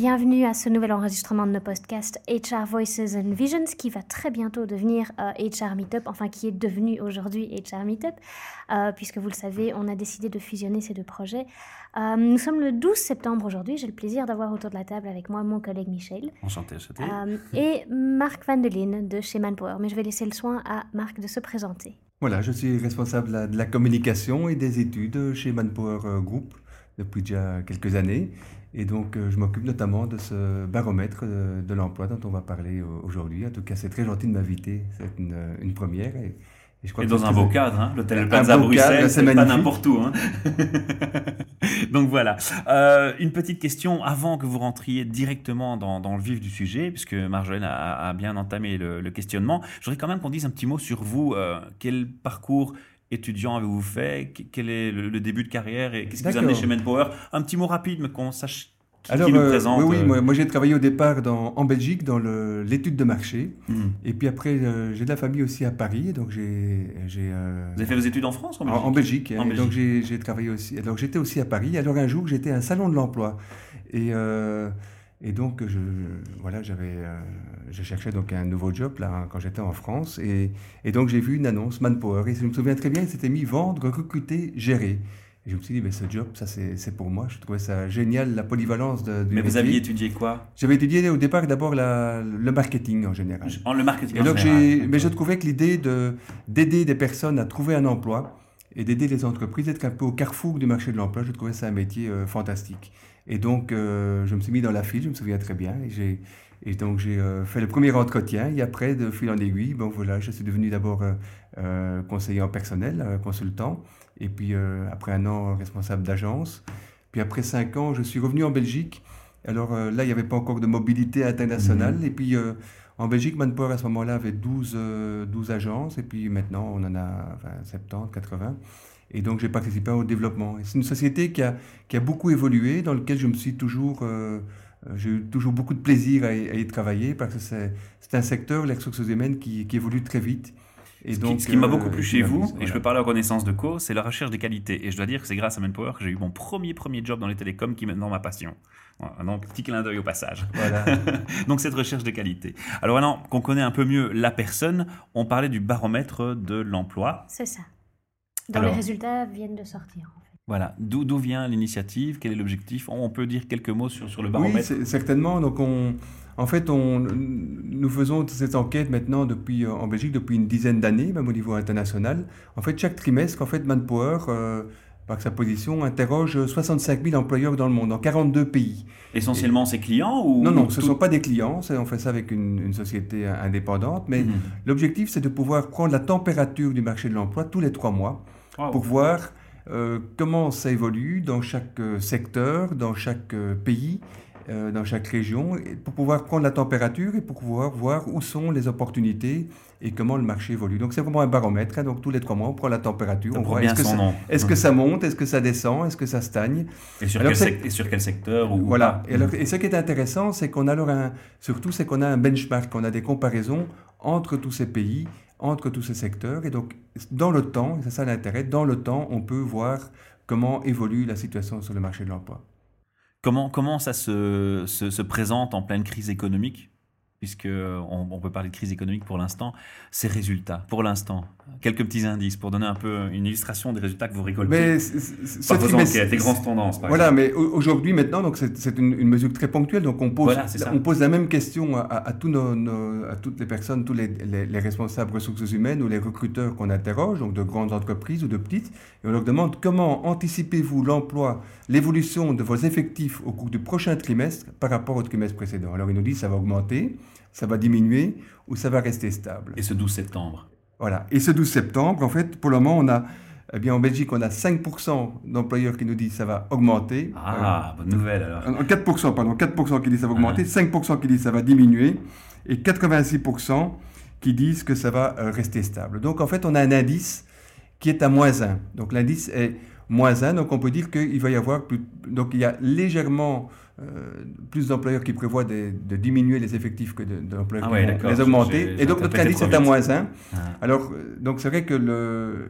Bienvenue à ce nouvel enregistrement de nos podcasts HR Voices and Visions qui va très bientôt devenir euh, HR Meetup, enfin qui est devenu aujourd'hui HR Meetup, euh, puisque vous le savez, on a décidé de fusionner ces deux projets. Euh, nous sommes le 12 septembre aujourd'hui, j'ai le plaisir d'avoir autour de la table avec moi mon collègue Michel Enchanté, enchanté. euh, et Marc Van Delin de chez Manpower, mais je vais laisser le soin à Marc de se présenter. Voilà, je suis responsable de la, communication et des études chez Manpower euh, Group depuis déjà quelques années. Et donc, euh, je m'occupe notamment de ce baromètre euh, de l'emploi dont on va parler euh, aujourd'hui. En tout cas, c'est très gentil de m'inviter. C'est une, une première. Et, et je crois Et que dans un beau cadre, hein, l'hôtel Plaza Bruxelles, c'est pas n'importe où. Hein. Donc voilà. Euh, une petite question avant que vous rentriez directement dans, dans le vif du sujet, puisque Marjolaine a, a bien entamé le, le questionnement. Je voudrais quand même qu'on dise un petit mot sur vous. Euh, quel parcours étudiant avez-vous fait? Qu- Quel est le, le début de carrière et qu'est-ce qui vous a amené D'accord. chez Manpower Un petit mot rapide, mais qu'on sache qui, Alors, qui nous euh, présente. oui, oui, euh. moi, moi, j'ai travaillé au départ dans, en Belgique dans l'étude de marché. Hmm. Et puis après, euh, j'ai de la famille aussi à Paris. Donc, j'ai. euh, Vous avez fait vos études en France en Belgique? En Belgique. En hein, donc j'ai travaillé aussi. Alors j'étais aussi à Paris. Alors un jour j'étais à un salon de l'emploi et euh, et donc je voilà j'avais euh, je cherchais donc un nouveau job là quand j'étais en France et et donc j'ai vu une annonce Manpower et je me souviens très bien il s'était mis vendre recruter gérer. Et je me suis dit mais ce job ça c'est pour moi. Je trouvais ça génial la polyvalence de. du Mais vous aviez étudié quoi? J'avais étudié au départ d'abord le marketing en général. En le marketing. Et donc, j'ai, mais je trouvais que l'idée de, d'aider des personnes à trouver un emploi et d'aider les entreprises, d'être un peu au carrefour du marché de l'emploi, je trouvais ça un métier euh, fantastique. Et donc, euh, je me suis mis dans la file, je me souviens très bien. Et, donc, j'ai euh, fait le premier entretien. Et après, de fil en aiguille, bon, voilà, je suis devenu d'abord euh, conseiller en personnel, consultant. Et puis, après un an, responsable d'agence. Puis après cinq ans, je suis revenu en Belgique. Alors là, il n'y avait pas encore de mobilité internationale. Et puis, en Belgique, Manpower à ce moment-là avait 12, euh, 12 agences et puis maintenant on en a enfin, 70, 80. Et donc j'ai participé au développement. C'est une société qui a, qui a beaucoup évolué, dans laquelle je me suis toujours, euh, euh, j'ai eu toujours beaucoup de plaisir à y, à y travailler parce que c'est, un secteur, les ressources humaines, qui, qui évolue très vite. Et Ce qui, donc, ce qui m'a euh, beaucoup plu qui chez vous, et je peux parler en connaissance de cause, c'est la recherche des qualités. Et je dois dire que c'est grâce à Manpower que j'ai eu mon premier premier job dans les télécoms qui est maintenant ma passion. Donc petit clin d'œil au passage. Voilà. donc cette recherche de qualité. Alors maintenant qu'on connaît un peu mieux la personne, on parlait du baromètre de l'emploi. C'est ça. Dont Alors. les résultats viennent de sortir. en fait. Voilà, d'où vient l'initiative, quel est l'objectif? On peut dire quelques mots sur, sur le Oui, baromètre c'est- certainement. Donc, on, en fait, on, nous faisons cette enquête maintenant depuis, en Belgique depuis une dizaine d'années, même au niveau international. En fait, chaque trimestre, en fait, Manpower, euh, par sa position, interroge 65 000 employeurs dans le monde, dans 42 pays. Essentiellement ses clients ou Non, non, ce ne tout- sont pas des clients, on fait ça avec une, une société indépendante, mais Mhm. l'objectif, c'est de pouvoir prendre la température du marché de l'emploi tous les trois mois Wow. pour voir euh, comment ça évolue dans chaque euh, secteur, dans chaque euh, pays, euh, dans chaque région, pour pouvoir prendre la température et pour pouvoir voir où sont les opportunités et comment le marché évolue. Donc c'est vraiment un baromètre, hein, donc tous les trois mois on prend la température, Ça on voit est-ce que, nom. est-ce que ça monte, est-ce que ça descend, est-ce que ça stagne. Et sur, Alors quel, c'est- sec- et sur quel secteur ou Voilà. pas? Et, alors- et ce qui est intéressant, c'est qu'on a alors un, surtout, c'est qu'on a un benchmark, on a des comparaisons entre tous ces pays, entre tous ces secteurs. Et donc, dans le temps, c'est ça l'intérêt, dans le temps, on peut voir comment évolue la situation sur le marché de l'emploi. Comment, comment ça se, se, se présente en pleine crise économique? Puisque on, on peut parler de crise économique pour l'instant, ces résultats, pour l'instant, quelques petits indices pour donner un peu une illustration des résultats que vous récoltez Mais par vos enquêtes, les grandes tendances, par Voilà, exemple. mais au- aujourd'hui, maintenant, donc c'est une, une mesure très ponctuelle. Donc, on pose, Voilà, c'est ça. on pose la même question à, à- à tous nos, nos- à toutes les personnes, tous les, les- les responsables ressources humaines ou les recruteurs qu'on interroge, donc de grandes entreprises ou de petites, et on leur demande comment anticipez-vous l'emploi, l'évolution de vos effectifs au cours du prochain trimestre par rapport au trimestre précédent. Alors, ils nous disent ça va augmenter, ça va diminuer ou ça va rester stable. Et ce 12 septembre Voilà. Et ce 12 septembre, en fait, pour le moment, on a, eh bien, en Belgique, on a 5% d'employeurs qui nous disent ça va augmenter. Ah, bonne nouvelle alors. Euh, 4%, pardon, 4% qui disent ça va augmenter, Ah. 5% qui disent ça va diminuer, et 86% qui disent que ça va euh, rester stable. Donc, en fait, on a un indice qui est à moins 1. Donc, l'indice est, moins 1. Donc on peut dire qu'il va y avoir plus, donc il y a légèrement euh, plus d'employeurs qui prévoient de, de, diminuer les effectifs que d'employeurs ah qui les augmenter. Et donc notre indice est à moins 1. Ah. Alors euh, donc c'est vrai que le,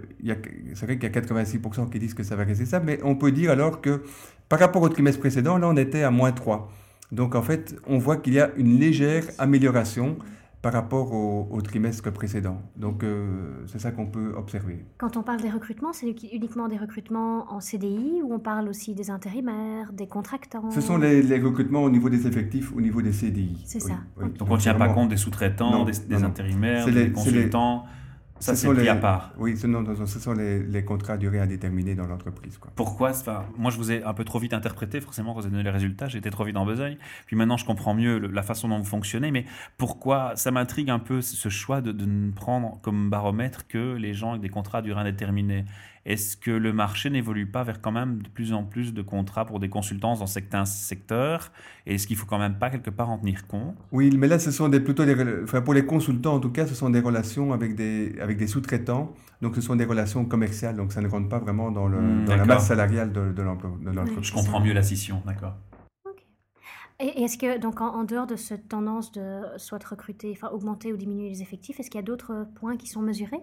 c'est vrai qu'il y a 86% qui disent que ça va rester ça, mais on peut dire alors que par rapport au trimestre précédent, là on était à moins 3. Donc en fait, on voit qu'il y a une légère amélioration par rapport au, trimestre précédent. Donc, euh, c'est ça qu'on peut observer. Quand on parle des recrutements, c'est uniquement des recrutements en CDI ou on parle aussi des intérimaires, des contractants? Ce sont les, recrutements au niveau des effectifs, au niveau des CDI. C'est ça. Donc, on ne tient pas compte des sous-traitants, des, intérimaires, des consultants? Ça, c'est les, à part. Oui, ce, non, ce sont les, les, contrats à durée indéterminée dans l'entreprise. Pourquoi? Enfin, Moi, je vous ai un peu trop vite interprété, forcément, quand vous avez donné les résultats, j'étais trop vite en besogne. Puis maintenant, je comprends mieux la façon dont vous fonctionnez. Mais pourquoi Ça m'intrigue un peu ce choix de, de, ne prendre comme baromètre que les gens avec des contrats à durée indéterminée. Est-ce que le marché n'évolue pas vers quand même de plus en plus de contrats pour des consultants dans certains secteurs? Et est-ce qu'il faut quand même pas quelque part en tenir compte? Oui, mais là, ce sont des, plutôt des, enfin, pour les consultants en tout cas, ce sont des relations avec des, avec des sous-traitants. Donc, ce sont des relations commerciales. Donc, ça ne rentre pas vraiment dans, le, hmm, dans la masse salariale de, de l'entreprise. Je comprends mieux la scission, d'accord. Et est-ce que, donc, en, dehors de cette tendance de soit recruter, enfin, augmenter ou diminuer les effectifs, est-ce qu'il y a d'autres points qui sont mesurés?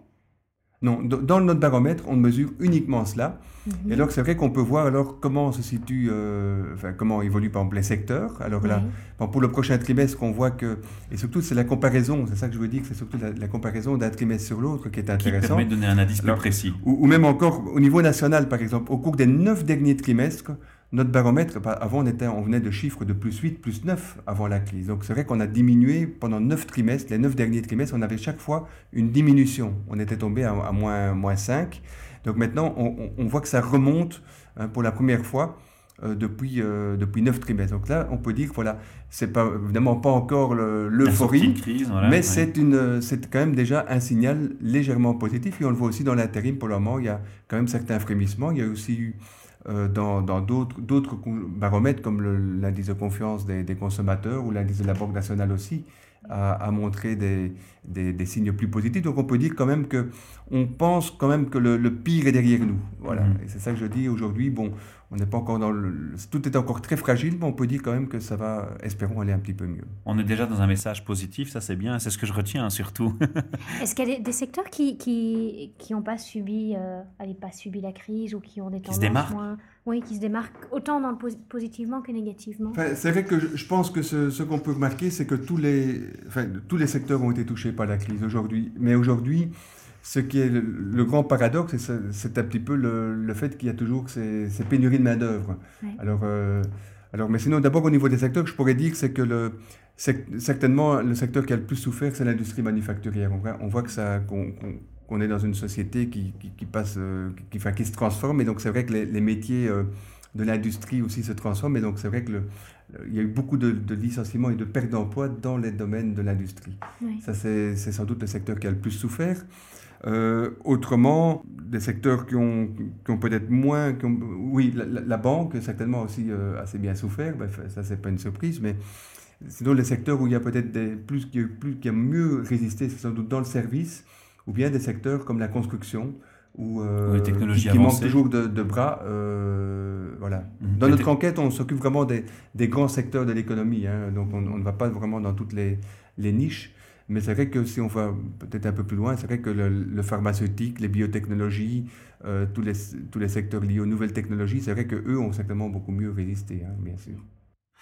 Non, dans notre baromètre, on mesure uniquement cela. Mhm. Et alors, c'est vrai qu'on peut voir alors comment se situe, euh, enfin, comment évolue par exemple les secteurs. Alors là, pour le prochain trimestre, on voit que, et surtout, c'est la comparaison, c'est ça que je veux dire, c'est surtout la, comparaison d'un trimestre sur l'autre qui est intéressant. Qui permet de donner un indice plus précis. Ou, même encore au niveau national, par exemple, au cours des neuf derniers trimestres, notre baromètre, avant on, était, on venait de chiffres de plus 8, plus 9 avant la crise. Donc c'est vrai qu'on a diminué pendant 9 trimestres, les 9 derniers trimestres, on avait chaque fois une diminution. On était tombé à, moins, moins 5. Donc maintenant on, voit que ça remonte hein, pour la première fois euh, depuis, euh, depuis 9 trimestres. Donc là on peut dire que voilà, c'est pas, évidemment pas encore l'euphorie, mais c'est c'est quand même déjà un signal légèrement positif et on le voit aussi dans l'intérim pour le moment, il y a quand même certains frémissements. Il y a aussi eu dans d'autres d'autres baromètres comme l'indice de confiance des, des, consommateurs ou l'indice de la Banque nationale aussi a, a montré des, des, des, signes plus positifs. Donc on peut dire quand même que on pense quand même que le, le pire est derrière nous. Voilà. Mmh. Et c'est ça que je dis aujourd'hui. Bon, on n'est pas encore dans le. Tout est encore très fragile, mais on peut dire quand même que ça va, espérons, aller un petit peu mieux. On est déjà dans un message positif, ça c'est bien, c'est ce que je retiens hein, surtout. Est-ce qu'il y a des, secteurs qui qui qui n'ont pas subi, euh, pas subi la crise ou qui ont des tendances qui moins, oui, qui se démarquent autant dans le positivement que négativement? Enfin, c'est vrai que je, pense que ce, ce qu'on peut remarquer, c'est que tous les, enfin, tous les secteurs ont été touchés par la crise aujourd'hui, mais aujourd'hui ce qui est le, grand paradoxe, c'est un petit peu le, fait qu'il y a toujours ces, ces pénuries de main-d'œuvre. Alors, euh, alors, mais sinon, d'abord au niveau des secteurs, je pourrais dire c'est que le, certainement le secteur qui a le plus souffert, c'est l'industrie manufacturière. On voit, que ça, qu'on est dans une société qui, qui, passe, euh, qui, qui, se transforme, et donc c'est vrai que les, métiers euh, de l'industrie aussi se transforment, et donc c'est vrai que le, il y a eu beaucoup de, licenciements et de pertes d'emplois dans les domaines de l'industrie. Ça, c'est sans doute le secteur qui a le plus souffert. Euh, autrement, des secteurs qui ont, qui ont peut-être moins... oui, la, banque, certainement aussi euh, assez bien souffert, bref, ça c'est pas une surprise, mais sinon les secteurs où il y a peut-être des, plus, qui, plus, qui a mieux résisté, c'est sans doute dans le service, ou bien des secteurs comme la construction, où, euh, qui, qui manquent toujours de, bras. voilà. Mhm. Dans notre enquête, on s'occupe vraiment des, des, grands secteurs de l'économie, hein, donc on, on, ne va pas vraiment dans toutes les, les niches. Mais c'est vrai que si on va peut-être un peu plus loin, c'est vrai que le, pharmaceutique, les biotechnologies, euh, tous, les, secteurs liés aux nouvelles technologies, c'est vrai qu'eux ont certainement beaucoup mieux résisté, hein, bien sûr.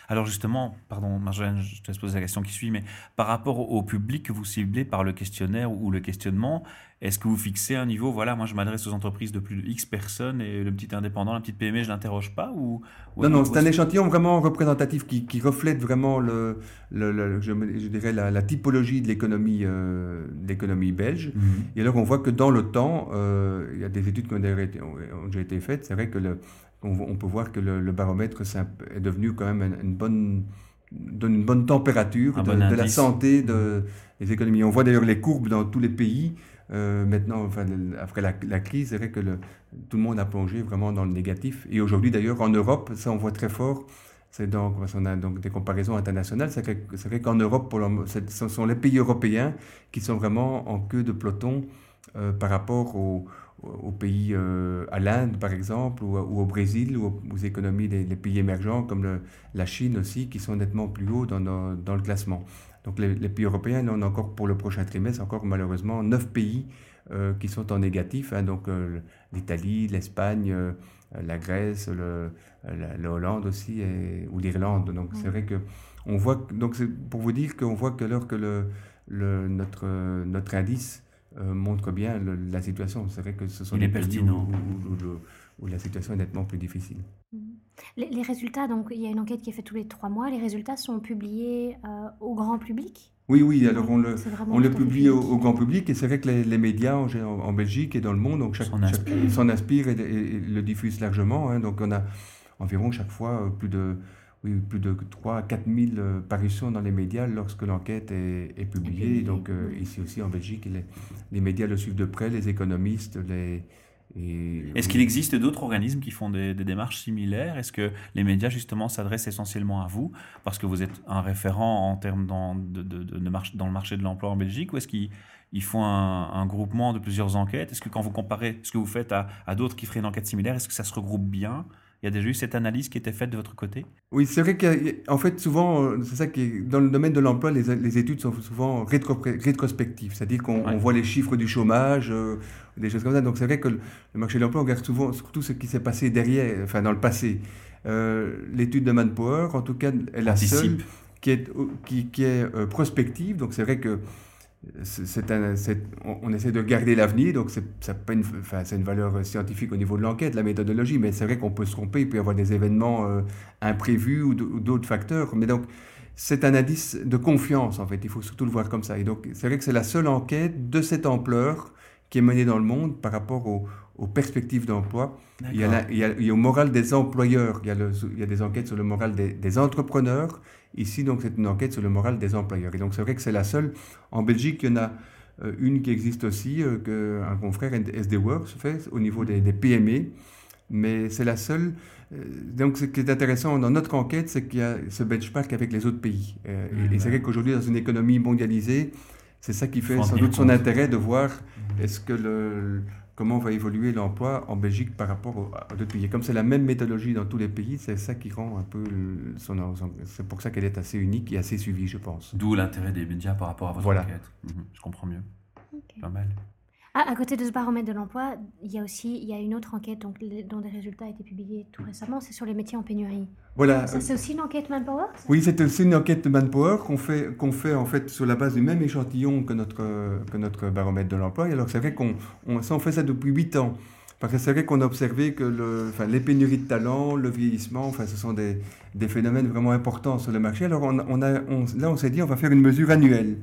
Alors justement, pardon Marjolaine, je te laisse poser la question qui suit, mais par rapport au public que vous ciblez par le questionnaire ou le questionnement, est-ce que vous fixez un niveau, voilà, moi je m'adresse aux entreprises de plus de X personnes et le petit indépendant, la petite PME, je l'interroge pas ou, Non, non, c'est un échantillon vraiment représentatif qui, qui reflète vraiment le, le, je, dirais la, typologie de l'économie euh, l'économie belge. Mhm. Et alors on voit que dans le temps, euh, il y a des études qui ont déjà été, ont déjà été faites, c'est vrai que le, on, peut voir que le, baromètre est devenu quand même une, bonne donne une bonne température de, la santé de, des économies. On voit d'ailleurs les courbes dans tous les pays. Euh, maintenant, enfin, après la, crise, c'est vrai que le, tout le monde a plongé vraiment dans le négatif. Et aujourd'hui, d'ailleurs, en Europe, ça on voit très fort. C'est donc, parce qu'on a donc des comparaisons internationales. C'est vrai qu'en Europe, pour ce sont les pays européens qui sont vraiment en queue de peloton euh, par rapport aux, pays, euh, à l'Inde par exemple, ou, au Brésil, ou aux, économies des pays émergents comme la Chine aussi, qui sont nettement plus hauts dans, dans le classement. Donc les, pays européens, on a encore pour le prochain trimestre, encore malheureusement 9 pays euh, qui sont en négatif, hein, donc l'Italie, l'Espagne, la Grèce, le, la, Hollande aussi, et, ou l'Irlande. Donc c'est vrai que on voit, donc c'est pour vous dire qu'on voit que alors que le, le, notre, notre indice euh, montre bien la situation. C'est vrai que ce sont des pays où, où, la situation est nettement plus difficile. Mhm. Les, résultats, donc il y a une enquête qui est faite tous les trois mois. Les résultats sont publiés euh, au grand public? Oui, oui, alors on le, on le publie au, grand public et c'est vrai que les, médias en, en, Belgique et dans le monde donc chaque, s'en inspirent, et, le diffusent largement. Hein. donc on a environ chaque fois euh, plus de plus de 3 à 4 000 euh, parutions dans les médias lorsque l'enquête est, publiée. Donc euh, ici aussi en Belgique, les, les, médias le suivent de près, les économistes, les... Est-ce qu'il existe d'autres organismes qui font des, démarches similaires? Est-ce que les médias justement s'adressent essentiellement à vous parce que vous êtes un référent en termes dans, de, de, de marche, dans le marché de l'emploi en Belgique ou est-ce qu'ils font un, groupement de plusieurs enquêtes? Est-ce que quand vous comparez ce que vous faites à, à d'autres qui feraient une enquête similaire, est-ce que ça se regroupe bien? Il y a déjà eu cette analyse qui était faite de votre côté? Oui, c'est vrai qu'en fait, souvent, euh, c'est ça qui est, dans le domaine de l'emploi, les, les, études sont souvent rétrospectives, c'est-à-dire qu'on voit les chiffres du chômage, euh, des choses comme ça. Donc c'est vrai que le, marché de l'emploi, on regarde souvent surtout ce qui s'est passé derrière, enfin dans le passé. Euh, l'étude de Manpower, en tout cas, est la seule qui est, qui, qui est prospective. Donc c'est vrai que c'est un, on, essaie de garder l'avenir, donc c'est une, enfin, une valeur scientifique au niveau de l'enquête, la méthodologie, mais c'est vrai qu'on peut se tromper, il peut y avoir des événements euh, imprévus ou d'autres facteurs. Mais donc, c'est un indice de confiance, en fait, il faut surtout le voir comme ça. Et donc, c'est vrai que c'est la seule enquête de cette ampleur qui est menée dans le monde par rapport aux, perspectives d'emploi. Il, il, y a au moral des employeurs, il y a, il y a des enquêtes sur le moral des, des entrepreneurs, Ici, donc, c'est une enquête sur le moral des employeurs. Et donc, c'est vrai que c'est la seule. En Belgique, il y en a euh, une qui existe aussi, euh, qu'un confrère SD Works fait au niveau des, PME, mais c'est la seule. Euh, donc, ce qui est intéressant dans notre enquête, c'est qu'il y a ce benchmark avec les autres pays. et, c'est vrai qu'aujourd'hui, dans une économie mondialisée, c'est ça qui fait sans doute son intérêt de voir mmh. est-ce que le, comment va évoluer l'emploi en Belgique par rapport aux, autres pays. Comme c'est la même méthodologie dans tous les pays, c'est ça qui rend un peu son, c'est pour ça qu'elle est assez unique et assez suivie, je pense. D'où l'intérêt des médias par rapport à votre enquête. Mhm, je comprends mieux. Pas mal. Ah, à côté de ce baromètre de l'emploi, il y a aussi il y a une autre enquête donc, dont des résultats ont été publiés tout récemment, c'est sur les métiers en pénurie. Voilà. Ça, c'est aussi une enquête Manpower Oui, c'est aussi une enquête Manpower qu'on fait, qu'on fait en fait sur la base du même échantillon que notre, que notre baromètre de l'emploi. alors c'est vrai qu'on on, on fait ça depuis 8 ans. Parce que c'est vrai qu'on a observé que le, enfin, les pénuries de talent, le vieillissement, enfin, ce sont des, des phénomènes vraiment importants sur le marché. Alors on, on a, là, on s'est dit, on va faire une mesure annuelle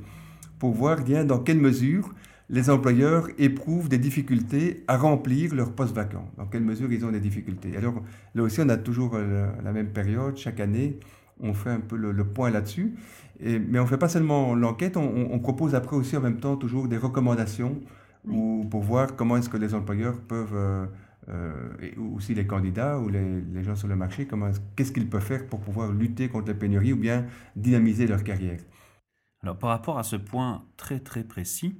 pour voir bien dans quelle mesure les employeurs éprouvent des difficultés à remplir leurs postes vacants. Dans quelle mesure ils ont des difficultés? Alors là aussi, on a toujours euh, la même période, chaque année, on fait un peu le, point là-dessus. mais on ne fait pas seulement l'enquête, on, propose après aussi en même temps toujours des recommandations ou, pour voir comment est-ce que les employeurs peuvent, euh, euh, et aussi les candidats ou les, les gens sur le marché, qu'est-ce qu'ils peuvent faire pour pouvoir lutter contre les pénuries ou bien dynamiser leur carrière. Alors par rapport à ce point très très précis,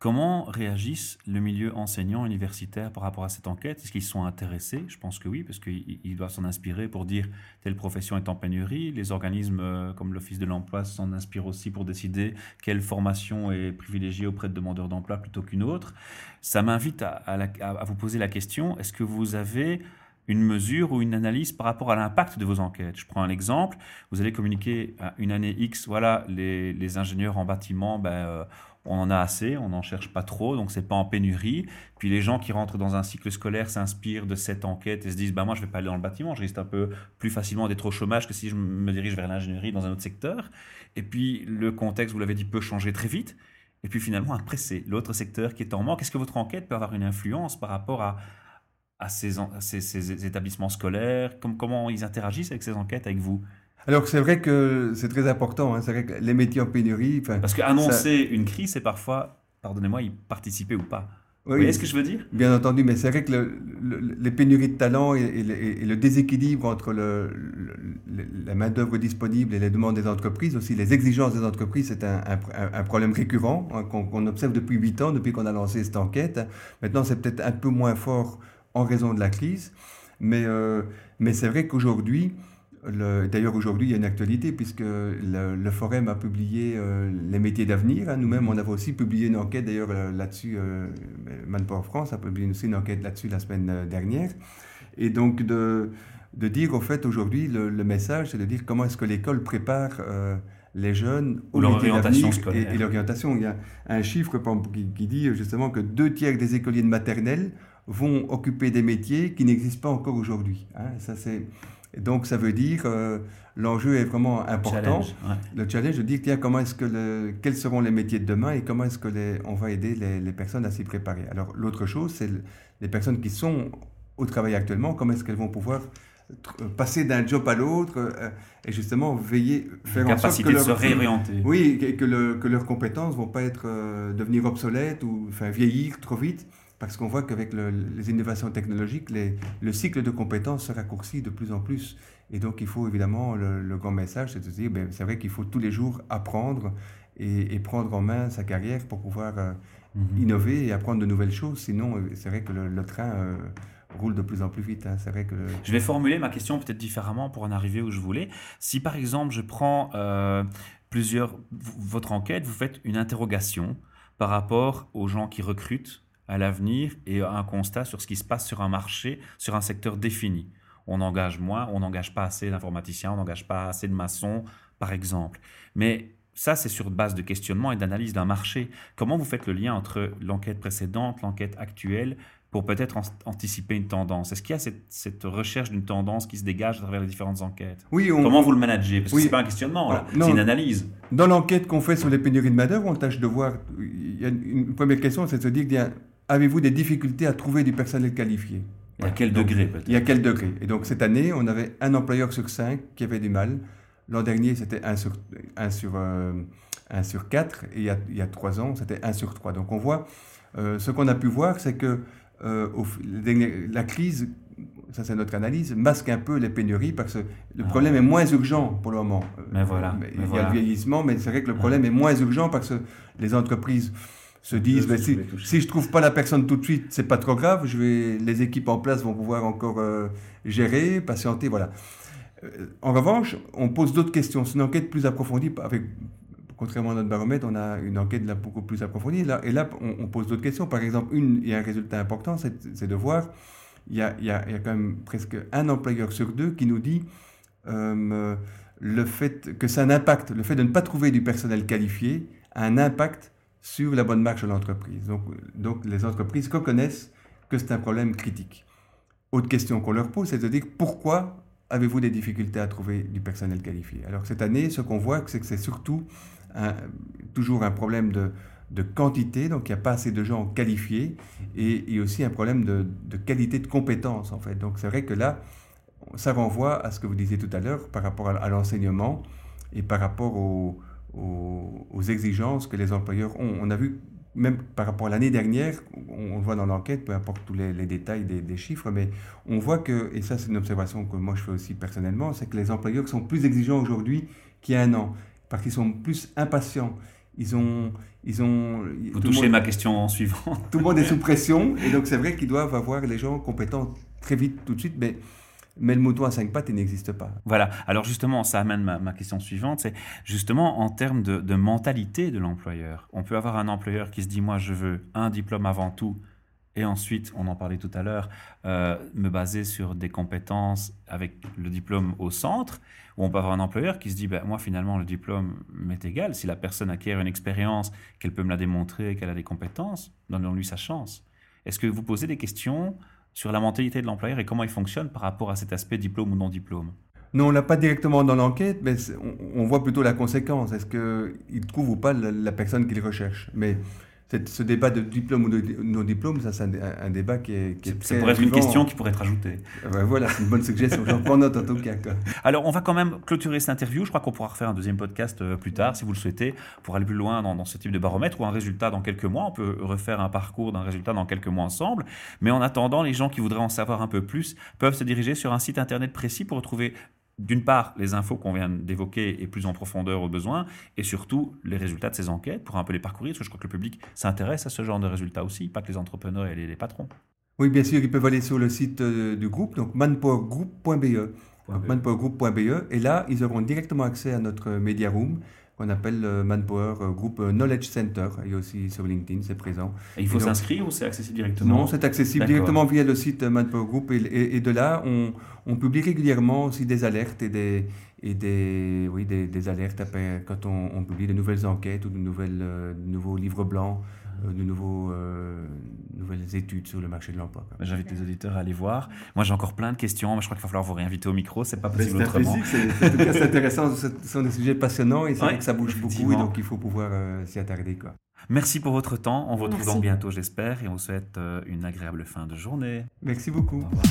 Comment réagissent le milieu enseignant universitaire par rapport à cette enquête? Est-ce qu'ils sont intéressés? Je pense que oui, parce qu'ils doivent s'en inspirer pour dire telle profession est en pénurie. Les organismes euh, comme l'Office de l'emploi s'en inspirent aussi pour décider quelle formation est privilégiée auprès de demandeurs d'emploi plutôt qu'une autre. Ça m'invite à, vous poser la question, est-ce que vous avez une mesure ou une analyse par rapport à l'impact de vos enquêtes? Je prends un exemple, vous allez communiquer à une année X, voilà, les, ingénieurs en bâtiment, ben, euh, on en a assez, on n'en cherche pas trop, donc c'est pas en pénurie. Puis les gens qui rentrent dans un cycle scolaire s'inspirent de cette enquête et se disent bah moi je vais pas aller dans le bâtiment, je risque un peu plus facilement d'être au chômage que si je me dirige vers l'ingénierie dans un autre secteur. Et puis le contexte, vous l'avez dit, peut changer très vite. Et puis finalement après c'est l'autre secteur qui est en manque. Est-ce que votre enquête peut avoir une influence par rapport à, ces, établissements scolaires? Comment ils interagissent avec ces enquêtes avec vous? Alors c'est vrai que c'est très important, hein. c'est vrai que les métiers en pénurie... Parce qu'annoncer une crise, c'est parfois, pardonnez-moi, y participer ou pas. Vous voyez ce que je veux dire? Bien entendu, mais c'est vrai que le, le, les pénuries de talent et, et, le, et le, déséquilibre entre la main-d'œuvre disponible et les demandes des entreprises, aussi les exigences des entreprises, c'est un, un, un, problème récurrent hein, qu'on qu observe depuis huit ans, depuis qu'on a lancé cette enquête. Maintenant, c'est peut-être un peu moins fort en raison de la crise, mais, euh, mais c'est vrai qu'aujourd'hui, D'ailleurs, aujourd'hui, il y a une actualité puisque le, le Forum a publié euh, les métiers d'avenir. Hein. Nous-mêmes, on avait aussi publié une enquête, d'ailleurs, euh, là-dessus. Euh, Manpower France a publié aussi une enquête là-dessus la semaine euh, dernière. Et donc, de, de dire, au fait, aujourd'hui, le, le, message, c'est de dire comment est-ce que l'école prépare euh, les jeunes au l'orientation et, et l'orientation. Il y a un chiffre qui, dit justement que deux tiers des écoliers de maternelle vont occuper des métiers qui n'existent pas encore aujourd'hui. Hein. Ça, c'est donc, ça veut dire euh, l'enjeu est vraiment important. Challenge, ouais. Le challenge de dire tiens, comment est-ce que le, quels seront les métiers de demain et comment est-ce que les, on va aider les, les personnes à s'y préparer? Alors, l'autre chose, c'est le, les personnes qui sont au travail actuellement, comment est-ce qu'elles vont pouvoir passer d'un job à l'autre euh, et justement veiller faire en sorte que leur, se réorienter. Oui, que, que, le, que, leurs compétences vont pas être euh, devenir obsolètes ou enfin vieillir trop vite parce qu'on voit qu'avec le, les innovations technologiques, les, le cycle de compétences se raccourcit de plus en plus. Et donc, il faut évidemment, le, le grand message, c'est de dire, ben, c'est vrai qu'il faut tous les jours apprendre et, et, prendre en main sa carrière pour pouvoir euh, -hmm. innover et apprendre de nouvelles choses. Sinon, euh, c'est vrai que le, le train euh, roule de plus en plus vite. Hein. C'est vrai que le... Je vais formuler ma question peut-être différemment pour en arriver où je voulais. Si par exemple, je prends euh, plusieurs, votre enquête, vous faites une interrogation par rapport aux gens qui recrutent à l'avenir et un constat sur ce qui se passe sur un marché, sur un secteur défini. On engage moins, on n'engage pas assez d'informaticiens, on n'engage pas assez de maçons, par exemple. Mais ça, c'est sur base de questionnement et d'analyse d'un marché. Comment vous faites le lien entre l'enquête précédente, l'enquête actuelle, pour peut-être anticiper une tendance? Est-ce qu'il y a cette, cette recherche d'une tendance qui se dégage à travers les différentes enquêtes? Oui, on... Comment vous le managez? Parce que ce n'est pas un questionnement, ah, c'est une analyse. Dans l'enquête qu'on fait sur les pénuries de main-d'œuvre, on tâche de voir. Il y a une première question, c'est de se dire qu'il y a avez-vous des difficultés à trouver du personnel qualifié? Et à quel degré peut-être? Et à quel degré? Et donc cette année, on avait un employeur sur cinq qui avait du mal. L'an dernier, c'était 1 sur, 1 sur, euh, 1 sur 4. Et il y a, il y a 3 ans, c'était 1 sur 3. Donc on voit, euh, ce qu'on a pu voir, c'est que euh, au, la crise, ça c'est notre analyse, masque un peu les pénuries parce que le ah. problème est moins urgent pour le moment. Mais voilà. Il y a voilà. le vieillissement, mais c'est vrai que le problème est moins urgent parce que les entreprises se disent ben, si, si je trouve pas la personne tout de suite, c'est pas trop grave, je vais, les équipes en place vont pouvoir encore euh, gérer, patienter, voilà. Euh, en revanche, on pose d'autres questions. C'est une enquête plus approfondie. Avec, contrairement à notre baromètre, on a une enquête là beaucoup plus approfondie. Là, et là, on, on pose d'autres questions. Par exemple, une, il y a un résultat important, c'est de voir, il y, a, il, y a, il y a quand même presque un employeur sur deux qui nous dit euh, le fait que ça a un impact, le fait de ne pas trouver du personnel qualifié a un impact sur la bonne marche de l'entreprise. Donc, donc, les entreprises reconnaissent que c'est un problème critique. Autre question qu'on leur pose, c'est de dire pourquoi avez-vous des difficultés à trouver du personnel qualifié? Alors cette année, ce qu'on voit, c'est que c'est surtout toujours un problème de, de quantité, donc il n'y a pas assez de gens qualifiés, et, et aussi un problème de, de, qualité de compétences, en fait. Donc c'est vrai que là, ça renvoie à ce que vous disiez tout à l'heure par rapport à, à l'enseignement et par rapport au, aux, aux, exigences que les employeurs ont. On a vu, même par rapport à l'année dernière, on, on, le voit dans l'enquête, peu importe tous les, les détails des, des, chiffres, mais on voit que, et ça c'est une observation que moi je fais aussi personnellement, c'est que les employeurs sont plus exigeants aujourd'hui qu'il y a un an, parce qu'ils sont plus impatients. Ils ont, ils ont. Vous touchez monde, ma question suivante. Tout le monde est sous pression, et donc c'est vrai qu'ils doivent avoir les gens compétents très vite, tout de suite, mais mais le mouton à cinq pattes, il n'existe pas. Voilà. Alors justement, ça amène ma, ma question suivante, c'est justement en termes de, mentalité de l'employeur. On peut avoir un employeur qui se dit, moi, je veux un diplôme avant tout, et ensuite, on en parlait tout à l'heure, euh, me baser sur des compétences avec le diplôme au centre, ou on peut avoir un employeur qui se dit, ben, moi finalement le diplôme m'est égal, si la personne acquiert une expérience, qu'elle peut me la démontrer, qu'elle a des compétences, donnons-lui sa chance. Est-ce que vous posez des questions sur la mentalité de l'employeur et comment il fonctionne par rapport à cet aspect diplôme ou non diplôme non, on l'a pas directement dans l'enquête, mais on, voit plutôt la conséquence. Est-ce qu'il trouve ou pas la, la personne qu'il recherche? Mais ce débat de diplôme ou de non-diplôme, ça c'est un, débat qui est, qui Ça pourrait être une question qui pourrait être ajoutée. voilà, c'est une bonne suggestion. J'en prends note en tout cas. Alors, on va quand même clôturer cette interview. Je crois qu'on pourra refaire un deuxième podcast euh, plus tard, si vous le souhaitez, pour aller plus loin dans, ce type de baromètre ou un résultat dans quelques mois. On peut refaire un parcours d'un résultat dans quelques mois ensemble. Mais en attendant, les gens qui voudraient en savoir un peu plus peuvent se diriger sur un site internet précis pour retrouver d'une part, les infos qu'on vient d'évoquer et plus en profondeur au besoin, et surtout les résultats de ces enquêtes pour un peu les parcourir, parce que je crois que le public s'intéresse à ce genre de résultats aussi, pas que les entrepreneurs et les, patrons. Oui, bien sûr, ils peuvent aller sur le site euh, du groupe, donc manpowergroup.be. manpowergroup.be, et là, ils auront directement accès à notre media room qu'on appelle le Manpower euh, Group euh, Knowledge Center. Et aussi sur LinkedIn, c'est présent. Et il faut s'inscrire ou c'est accessible directement Non, c'est accessible directement via le site Manpower Group. Et, de là, on, on, publie régulièrement aussi des alertes et des, et des, oui, des, des alertes après, quand on, on, publie de nouvelles enquêtes ou de, nouvelles, euh, de nouveaux livres blancs euh, de nouveaux, euh, nouvelles études sur le marché de l'emploi. J'invite les auditeurs à aller voir. Moi, j'ai encore plein de questions, mais je crois qu'il va falloir vous réinviter au micro. C'est pas possible autrement. C'est intéressant. Ce sont des sujets passionnants et c'est vrai que ça bouge beaucoup, et donc il faut pouvoir euh, s'y attarder. Quoi. Merci pour votre temps. On vous retrouve donc bientôt, j'espère, et on vous souhaite une agréable fin de journée. Merci beaucoup. Au revoir.